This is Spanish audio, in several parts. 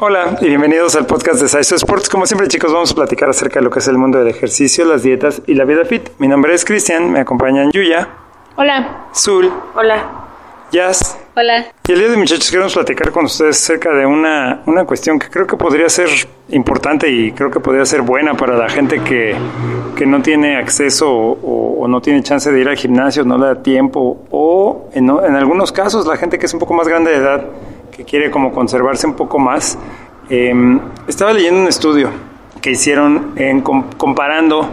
Hola y bienvenidos al podcast de Saiso Sports. Como siempre, chicos, vamos a platicar acerca de lo que es el mundo del ejercicio, las dietas y la vida fit. Mi nombre es Cristian, me acompañan Yuya, Hola. Zul, Hola. Jazz. Hola. Y el día de hoy, muchachos, queremos platicar con ustedes acerca de una, una cuestión que creo que podría ser importante y creo que podría ser buena para la gente que, que no tiene acceso o, o no tiene chance de ir al gimnasio, no le da tiempo, o en, en algunos casos la gente que es un poco más grande de edad, que quiere como conservarse un poco más. Eh, estaba leyendo un estudio que hicieron comparando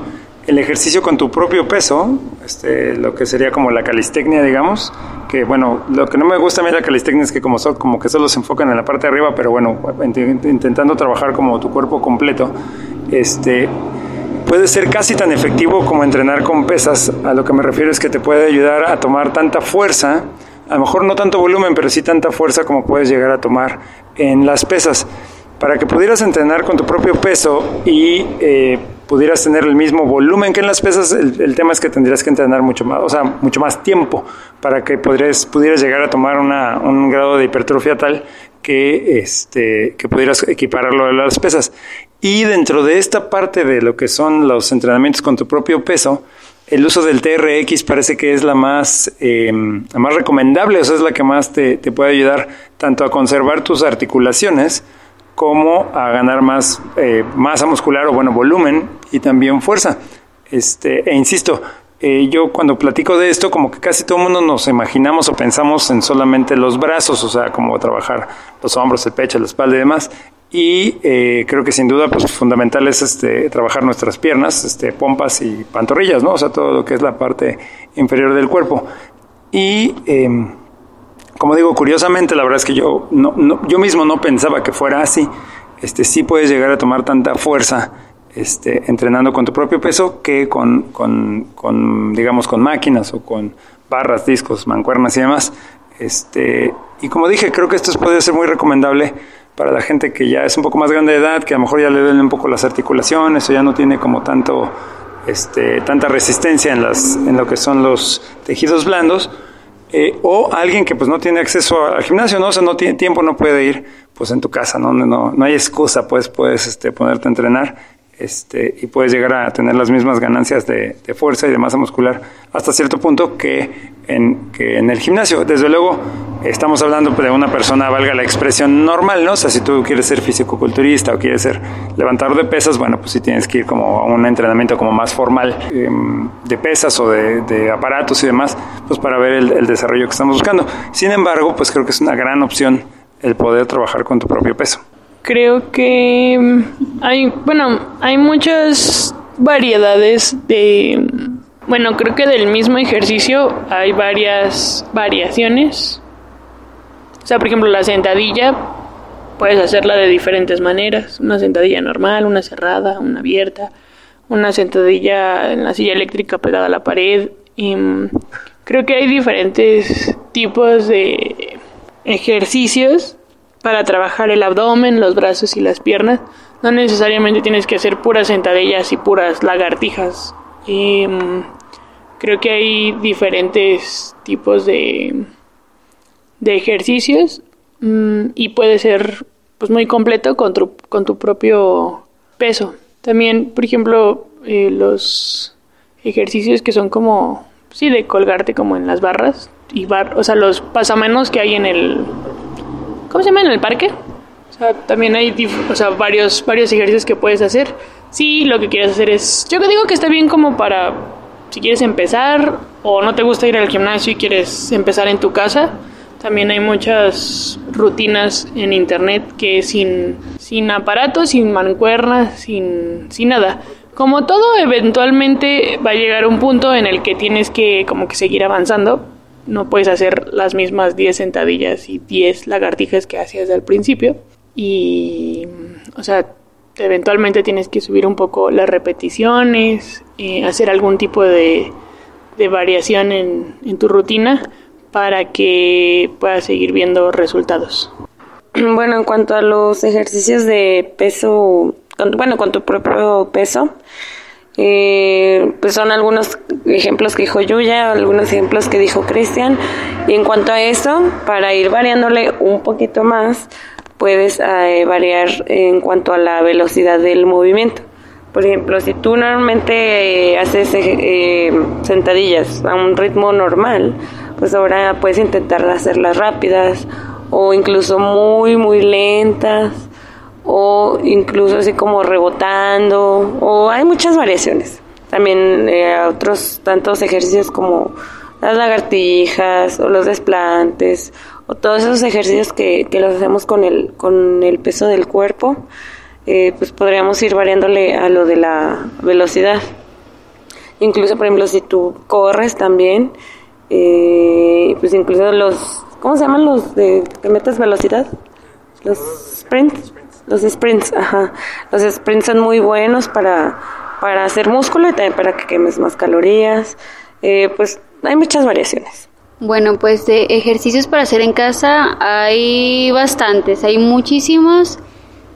el ejercicio con tu propio peso, este, lo que sería como la calistecnia, digamos, que bueno, lo que no me gusta a mí de la calistecnia es que como, so- como que solo se enfocan en la parte de arriba, pero bueno, int- intentando trabajar como tu cuerpo completo, este, puede ser casi tan efectivo como entrenar con pesas. A lo que me refiero es que te puede ayudar a tomar tanta fuerza, a lo mejor no tanto volumen, pero sí tanta fuerza como puedes llegar a tomar en las pesas. Para que pudieras entrenar con tu propio peso y eh, pudieras tener el mismo volumen que en las pesas, el, tema es que tendrías que entrenar mucho más, o sea, mucho más tiempo para que podrías, pudieras llegar a tomar una, un grado de hipertrofia tal que, este, que pudieras equipararlo a las pesas. Y dentro de esta parte de lo que son los entrenamientos con tu propio peso, el uso del TRX parece que es la más, eh, la más recomendable, o sea, es la que más te, te puede ayudar tanto a conservar tus articulaciones como a ganar más eh, masa muscular o bueno, volumen y también fuerza. Este, e insisto, eh, yo cuando platico de esto, como que casi todo el mundo nos imaginamos o pensamos en solamente los brazos, o sea, como trabajar los hombros, el pecho, la espalda y demás. Y eh, creo que sin duda, pues fundamental es este, trabajar nuestras piernas, este, pompas y pantorrillas, ¿no? O sea, todo lo que es la parte inferior del cuerpo. Y eh, como digo, curiosamente, la verdad es que yo, no, yo mismo no pensaba que fuera así. Este, sí puedes llegar a tomar tanta fuerza este, entrenando con tu propio peso que con, con, con, digamos, con máquinas o con barras, discos, mancuernas y demás. Este, y como dije, creo que esto puede ser muy recomendable para la gente que ya es un poco más grande de edad, que a lo mejor ya le duelen un poco las articulaciones o ya no tiene como tanto, este, tanta resistencia en, las, en lo que son los tejidos blandos. Eh, o alguien que pues no tiene acceso al gimnasio, ¿no? O sea, no tiene tiempo, no puede ir pues en tu casa, ¿no? No, no, hay excusa, pues puedes este, ponerte a entrenar este, y puedes llegar a tener las mismas ganancias de, fuerza y de masa muscular hasta cierto punto que en, que en el gimnasio. Desde luego, estamos hablando de una persona, valga la expresión normal, ¿no? O sea, si tú quieres ser fisicoculturista o quieres ser levantador de pesas, bueno, pues sí tienes que ir como a un entrenamiento como más formal eh, de pesas o de, de, aparatos y demás, pues para ver el, el desarrollo que estamos buscando. Sin embargo, pues creo que es una gran opción el poder trabajar con tu propio peso. Creo que hay, bueno, hay muchas variedades de, bueno, creo que del mismo ejercicio hay varias variaciones. O sea, por ejemplo, la sentadilla puedes hacerla de diferentes maneras. Una sentadilla normal, una cerrada, una abierta, una sentadilla en la silla eléctrica pegada a la pared. Y mm, creo que hay diferentes tipos de ejercicios para trabajar el abdomen, los brazos y las piernas. No necesariamente tienes que hacer puras sentadillas y puras lagartijas. Y, um, creo que hay diferentes tipos de, de ejercicios um, y puede ser pues muy completo con tu, con tu propio peso. También, por ejemplo, eh, los ejercicios que son como, sí, de colgarte como en las barras y bar, o sea, los pasamenos que hay en el ¿cómo se llama? En el parque. O sea, también hay o sea, varios, varios ejercicios que puedes hacer. Sí, lo que quieres hacer es... Yo digo que está bien como para... Si quieres empezar o no te gusta ir al gimnasio y quieres empezar en tu casa, también hay muchas rutinas en internet que sin, sin aparatos, sin mancuernas, sin, sin nada. Como todo, eventualmente va a llegar un punto en el que tienes que como que seguir avanzando no puedes hacer las mismas 10 sentadillas y 10 lagartijas que hacías al principio. Y, o sea, eventualmente tienes que subir un poco las repeticiones, eh, hacer algún tipo de, de variación en, en, tu rutina para que puedas seguir viendo resultados. Bueno, en cuanto a los ejercicios de peso, bueno, con tu propio peso, eh, pues son algunos ejemplos que dijo Yuya, algunos ejemplos que dijo Cristian. Y en cuanto a eso, para ir variándole un poquito más, puedes eh, variar en cuanto a la velocidad del movimiento. Por ejemplo, si tú normalmente eh, haces eh, sentadillas a un ritmo normal, pues ahora puedes intentar hacerlas rápidas o incluso muy, muy lentas o incluso así como rebotando o hay muchas variaciones. También eh, otros tantos ejercicios como las lagartijas o los desplantes o todos esos ejercicios que, que los hacemos con el, con el peso del cuerpo eh, pues podríamos ir variándole a lo de la velocidad. Incluso, por ejemplo, si tú corres también, eh, pues incluso los, ¿cómo se llaman los de que metes velocidad? Los sprints. Los sprints, ajá. Los sprints son muy buenos para, para hacer músculo y también para que quemes más calorías. Eh, pues hay muchas variaciones. Bueno, pues de ejercicios para hacer en casa hay bastantes, hay muchísimos.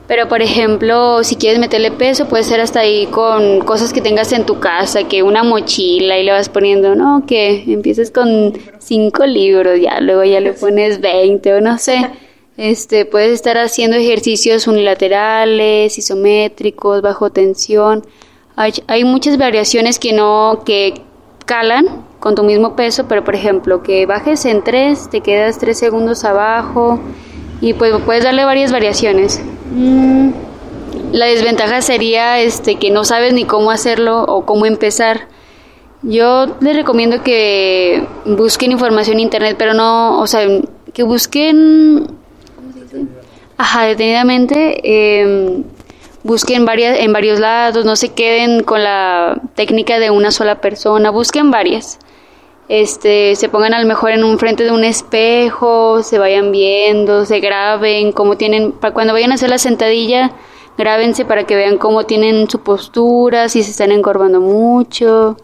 Pero, por ejemplo, si quieres meterle peso, puede ser hasta ahí con cosas que tengas en tu casa, que una mochila y le vas poniendo, ¿no? Que empieces con cinco libros, ya luego ya le pones 20 o no sé. Este, puedes estar haciendo ejercicios unilaterales, isométricos, bajo tensión. Hay, hay muchas variaciones que no, que calan con tu mismo peso, pero por ejemplo, que bajes en 3, te quedas 3 segundos abajo y pues puedes darle varias variaciones. Mm, la desventaja sería este que no sabes ni cómo hacerlo o cómo empezar. Yo les recomiendo que busquen información en internet, pero no, o sea, que busquen. Ajá, detenidamente, eh, busquen varias, en varios lados, no se queden con la técnica de una sola persona, busquen varias este, se pongan a lo mejor en un frente de un espejo, se vayan viendo, se graben, cómo tienen, para cuando vayan a hacer la sentadilla, grábense para que vean cómo tienen su postura, si se están encorvando mucho,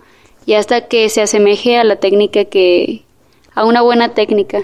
y hasta que se asemeje a la técnica que, a una buena técnica.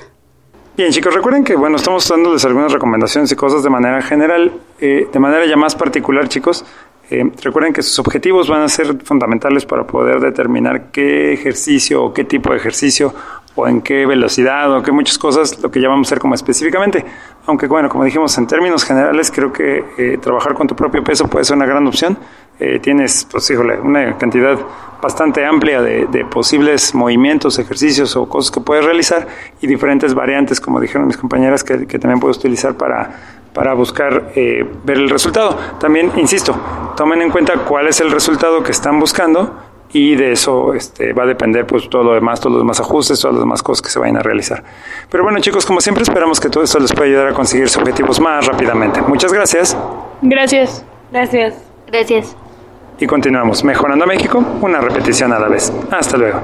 Bien, chicos, recuerden que, bueno, estamos dándoles algunas recomendaciones y cosas de manera general, eh, de manera ya más particular, chicos. Eh, recuerden que sus objetivos van a ser fundamentales para poder determinar qué ejercicio o qué tipo de ejercicio o en qué velocidad o qué muchas cosas, lo que llamamos ser como específicamente. Aunque bueno, como dijimos, en términos generales creo que eh, trabajar con tu propio peso puede ser una gran opción. Eh, tienes, pues híjole, una cantidad bastante amplia de, de, posibles movimientos, ejercicios o cosas que puedes realizar y diferentes variantes, como dijeron mis compañeras, que, que también puedes utilizar para para buscar eh, ver el resultado. También, insisto, tomen en cuenta cuál es el resultado que están buscando y de eso este, va a depender pues todo lo demás, todos los demás ajustes, todas las demás cosas que se vayan a realizar. Pero bueno chicos, como siempre esperamos que todo esto les pueda ayudar a conseguir sus objetivos más rápidamente. Muchas gracias. Gracias. Gracias. Gracias. Y continuamos, mejorando a México, una repetición a la vez. Hasta luego.